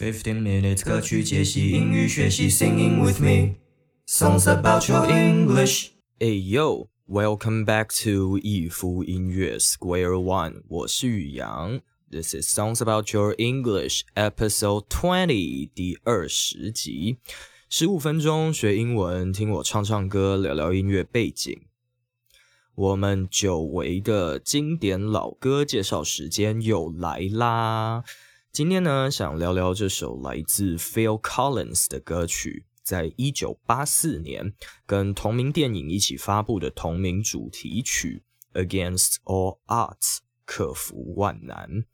Fifteen minutes 歌曲解析英语学习，Singing with me songs about your English。Hey yo, welcome back to 一夫音乐 Square One，我是宇阳。This is Songs About Your English Episode Twenty 第二十集，十五分钟学英文，听我唱唱歌，聊聊音乐背景。我们久违的经典老歌介绍时间又来啦！今天呢，想聊聊这首来自 Phil Collins 的歌曲，在一九八四年跟同名电影一起发布的同名主题曲《Against All Odds》，克服万难。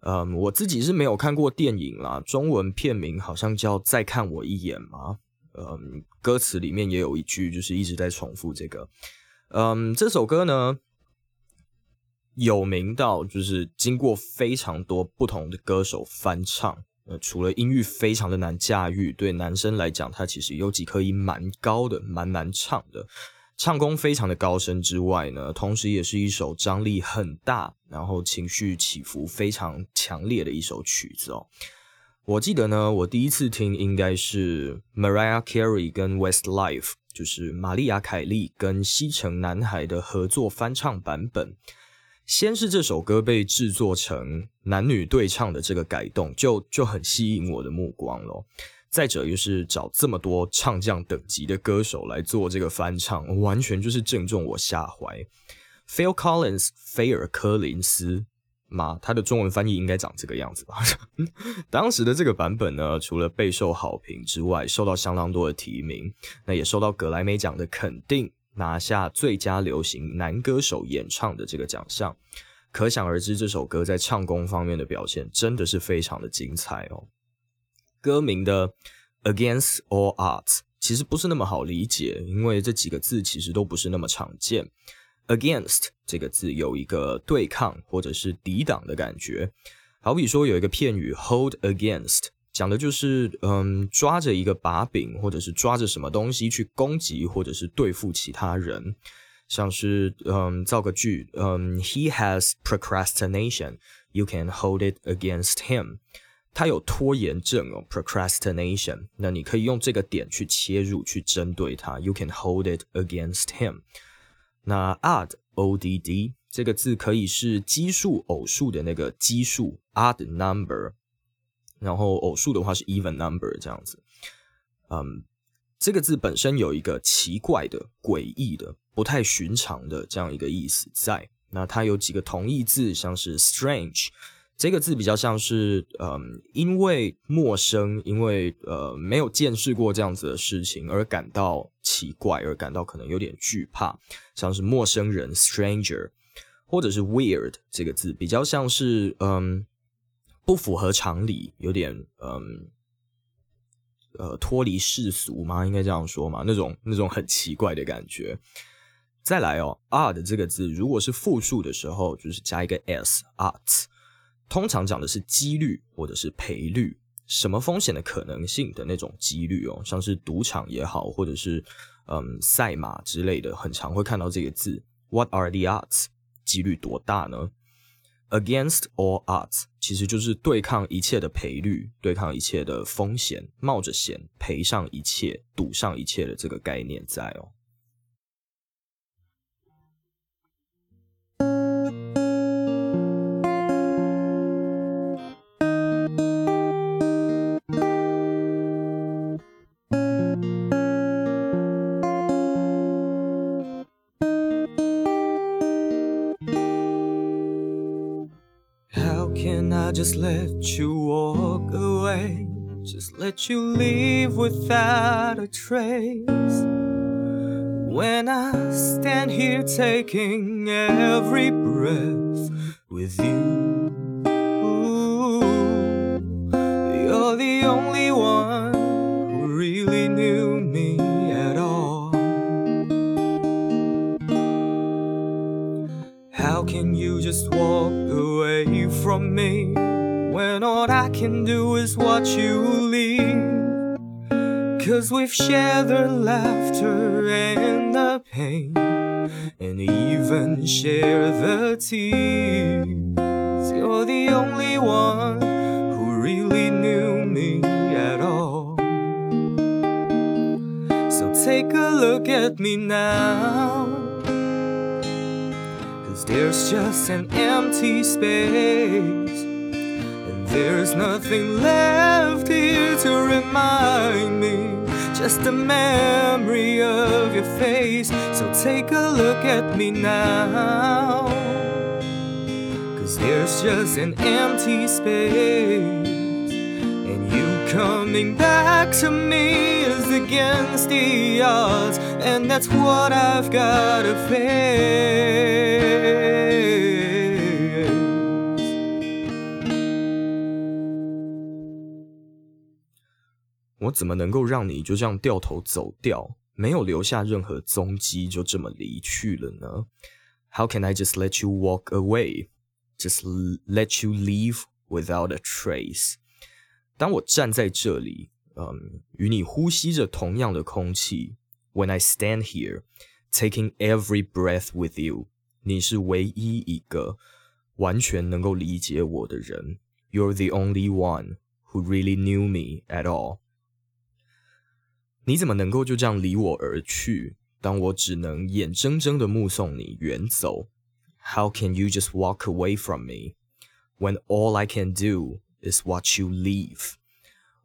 嗯，我自己是没有看过电影啦，中文片名好像叫《再看我一眼》吗。嗯，歌词里面也有一句，就是一直在重复这个。嗯，这首歌呢。有名到就是经过非常多不同的歌手翻唱，呃，除了音域非常的难驾驭，对男生来讲，它其实有几颗音蛮高的，蛮难唱的，唱功非常的高深之外呢，同时也是一首张力很大，然后情绪起伏非常强烈的一首曲子哦。我记得呢，我第一次听应该是 Mariah Carey 跟 Westlife，就是玛丽亚凯莉跟西城男孩的合作翻唱版本。先是这首歌被制作成男女对唱的这个改动，就就很吸引我的目光咯。再者，又是找这么多唱将等级的歌手来做这个翻唱，完全就是正中我下怀。Phil Collins，菲尔·柯林斯嘛，他的中文翻译应该长这个样子吧？当时的这个版本呢，除了备受好评之外，受到相当多的提名，那也受到格莱美奖的肯定。拿下最佳流行男歌手演唱的这个奖项，可想而知，这首歌在唱功方面的表现真的是非常的精彩哦。歌名的 Against All Odds 其实不是那么好理解，因为这几个字其实都不是那么常见。Against 这个字有一个对抗或者是抵挡的感觉，好比说有一个片语 Hold Against。讲的就是，嗯，抓着一个把柄，或者是抓着什么东西去攻击，或者是对付其他人，像是，嗯，造个句，嗯，He has procrastination，you can hold it against him。他有拖延症哦，procrastination。那你可以用这个点去切入，去针对他，you can hold it against him。那 odd，o d d 这个字可以是奇数、偶数的那个奇数，odd number。然后偶数的话是 even number 这样子，嗯，这个字本身有一个奇怪的、诡异的、不太寻常的这样一个意思在。那它有几个同义字，像是 strange 这个字比较像是，嗯，因为陌生，因为呃没有见识过这样子的事情而感到奇怪，而感到可能有点惧怕，像是陌生人 stranger，或者是 weird 这个字比较像是，嗯。不符合常理，有点嗯呃脱离世俗吗？应该这样说嘛？那种那种很奇怪的感觉。再来哦，odd 这个字如果是复数的时候，就是加一个 s，odd，通常讲的是几率或者是赔率，什么风险的可能性的那种几率哦，像是赌场也好，或者是嗯赛马之类的，很常会看到这个字。What are the odds？几率多大呢？Against all odds，其实就是对抗一切的赔率，对抗一切的风险，冒着险赔上一切，赌上一切的这个概念在哦。Just let you walk away, just let you leave without a trace. When I stand here taking every breath with you, you're the only one who really knew me at all. How can you just walk away me? when all I can do is watch you leave. Cause we've shared the laughter and the pain, and even share the tears. You're the only one who really knew me at all. So take a look at me now. There's just an empty space. And there's nothing left here to remind me. Just a memory of your face. So take a look at me now. Cause there's just an empty space. And you coming back to me against the odds. And that's what I've gotta face. 我怎么能够让你就这样掉头走掉，没有留下任何踪迹，就这么离去了呢？How can I just let you walk away? Just let you leave without a trace? 当我站在这里， 嗯，与你呼吸着同样的空气，When I stand here, taking every breath with you，你是唯一一个完全能够理解我的人。You're the only one who really knew me at all。你怎么能够就这样离我而去？当我只能眼睁睁的目送你远走？How can you just walk away from me when all I can do is watch you leave？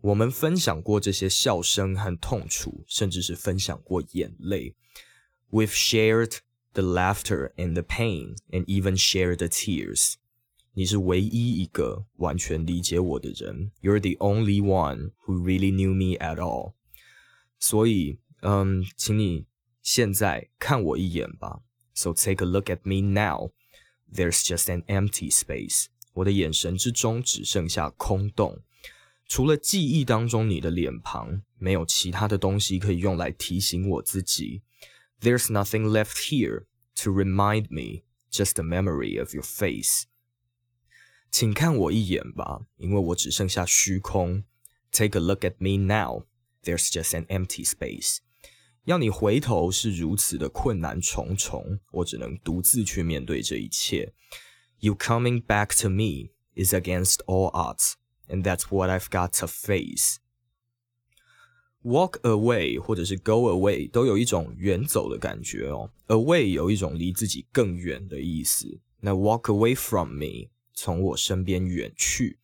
我们分享过这些笑声和痛楚，甚至是分享过眼泪。We've shared the laughter and the pain, and even shared the tears. 你是唯一一个完全理解我的人。You're the only one who really knew me at all. 所以，嗯，请你现在看我一眼吧。So take a look at me now. There's just an empty space. 我的眼神之中只剩下空洞。 除了记忆当中你的脸庞，没有其他的东西可以用来提醒我自己。There's nothing left here to remind me, just a memory of your face. 请看我一眼吧，因为我只剩下虚空。Take a look at me now. There's just an empty space. 要你回头是如此的困难重重，我只能独自去面对这一切。You coming back to me is against all odds and that's what I've got to face. Walk away 或者是 go away 都有一种远走的感觉哦。Away 有一种离自己更远的意思。那 walk away from me 从我身边远去。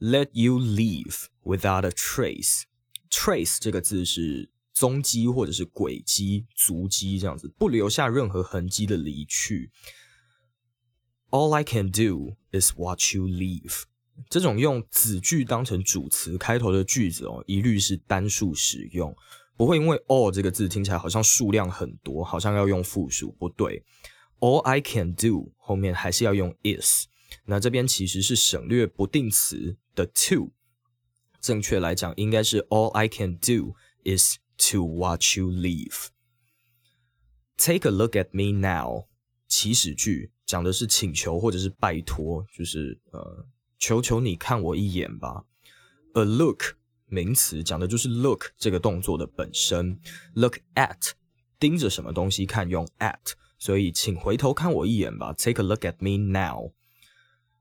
Let you leave without a trace. Trace 这个字是踪迹或者是轨迹、足迹这样子，不留下任何痕迹的离去。All I can do is watch you leave. 这种用子句当成主词开头的句子哦，一律是单数使用，不会因为 all 这个字听起来好像数量很多，好像要用复数，不对。All I can do 后面还是要用 is，那这边其实是省略不定词的 to，正确来讲应该是 All I can do is to watch you leave。Take a look at me now，祈使句讲的是请求或者是拜托，就是呃。求求你看我一眼吧。A look 名词讲的就是 look 这个动作的本身。Look at 盯着什么东西看用 at，所以请回头看我一眼吧。Take a look at me now.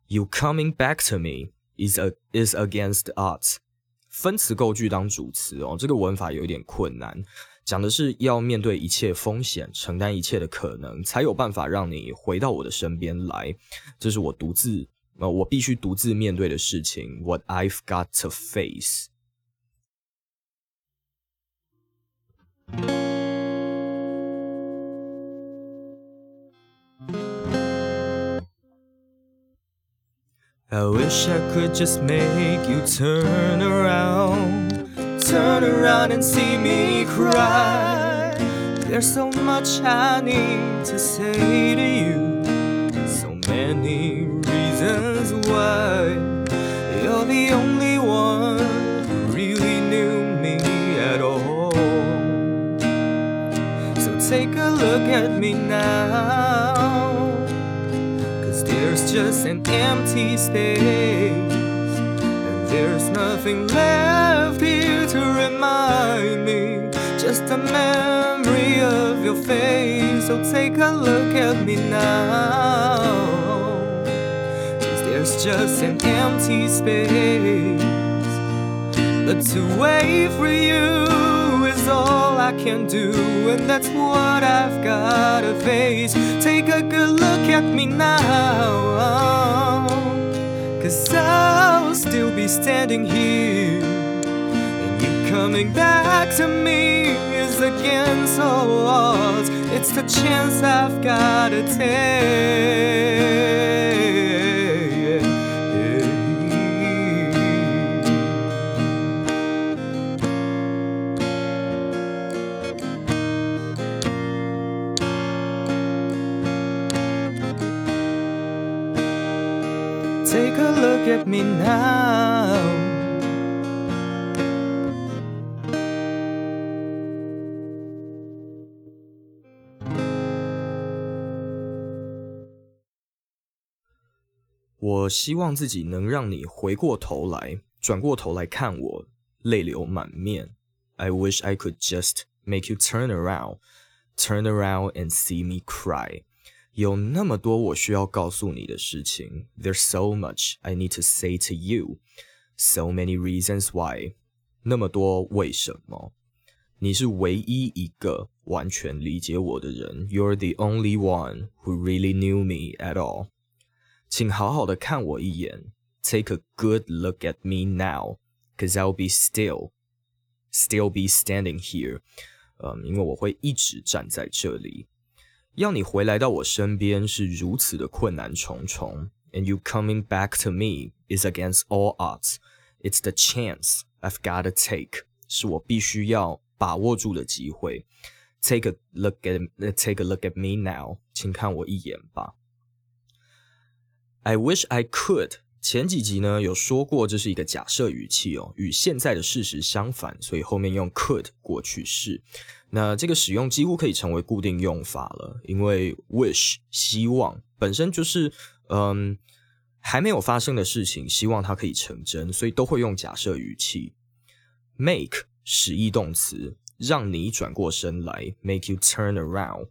You coming back to me is a is against odds。分词构句当主词哦，这个文法有一点困难，讲的是要面对一切风险，承担一切的可能，才有办法让你回到我的身边来。这是我独自。呃，我必须独自面对的事情，what I've got to face。I wish I could just make you turn around, turn around and see me cry. There's so much I need to say Space, and there's nothing left here to remind me. Just a memory of your face. So take a look at me now. Cause there's just an empty space. But to wait for you is all I can do, and that's what I've gotta face. Take a good look at me now, cause I'll still be standing here, and you coming back to me is against all odds. It's the chance I've gotta take. Take a look at me now. 我希望自己能让你回过头来，转过头来看我，泪流满面。I wish I could just make you turn around, turn around and see me cry. 有那么多我需要告诉你的事情。There's so much I need to say to you, so many reasons why. 那么多为什么？你是唯一一个完全理解我的人。You're the only one who really knew me at all. 请好好的看我一眼。Take a good look at me now, cause I'll be still, still be standing here. 嗯，因为我会一直站在这里。 要你回来到我身边是如此的困难重重，and you coming back to me is against all odds. It's the chance I've gotta take. 是我必须要把握住的机会。Take a look at, take a look at me now. 请看我一眼吧。I wish I could. 前几集呢有说过，这是一个假设语气哦，与现在的事实相反，所以后面用 could 过去式。那这个使用几乎可以成为固定用法了，因为 wish 希望本身就是嗯还没有发生的事情，希望它可以成真，所以都会用假设语气。Make 使役动词，让你转过身来，make you turn around。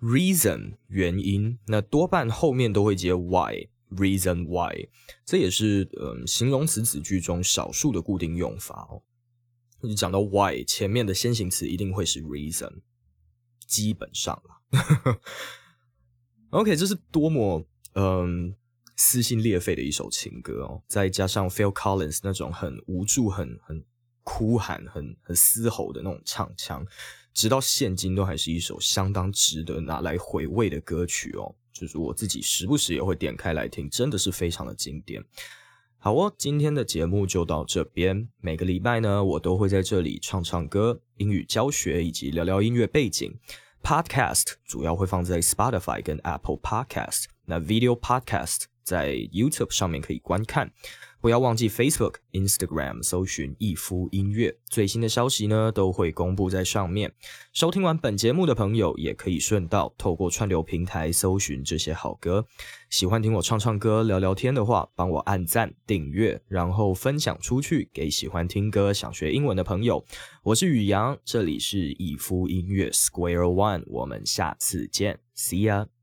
Reason 原因，那多半后面都会接 why。Reason why，这也是嗯形容词子句中少数的固定用法哦。你讲到 why，前面的先行词一定会是 reason，基本上啦。OK，这是多么嗯撕心裂肺的一首情歌哦，再加上 Phil Collins 那种很无助、很很哭喊、很很嘶吼的那种唱腔，直到现今都还是一首相当值得拿来回味的歌曲哦。就是我自己时不时也会点开来听，真的是非常的经典。好哦，今天的节目就到这边。每个礼拜呢，我都会在这里唱唱歌、英语教学以及聊聊音乐背景。Podcast 主要会放在 Spotify 跟 Apple Podcast，那 Video Podcast 在 YouTube 上面可以观看。不要忘记 Facebook、Instagram 搜寻逸夫音乐，最新的消息呢都会公布在上面。收听完本节目的朋友，也可以顺道透过串流平台搜寻这些好歌。喜欢听我唱唱歌、聊聊天的话，帮我按赞、订阅，然后分享出去给喜欢听歌、想学英文的朋友。我是宇阳，这里是逸夫音乐 Square One，我们下次见，See ya。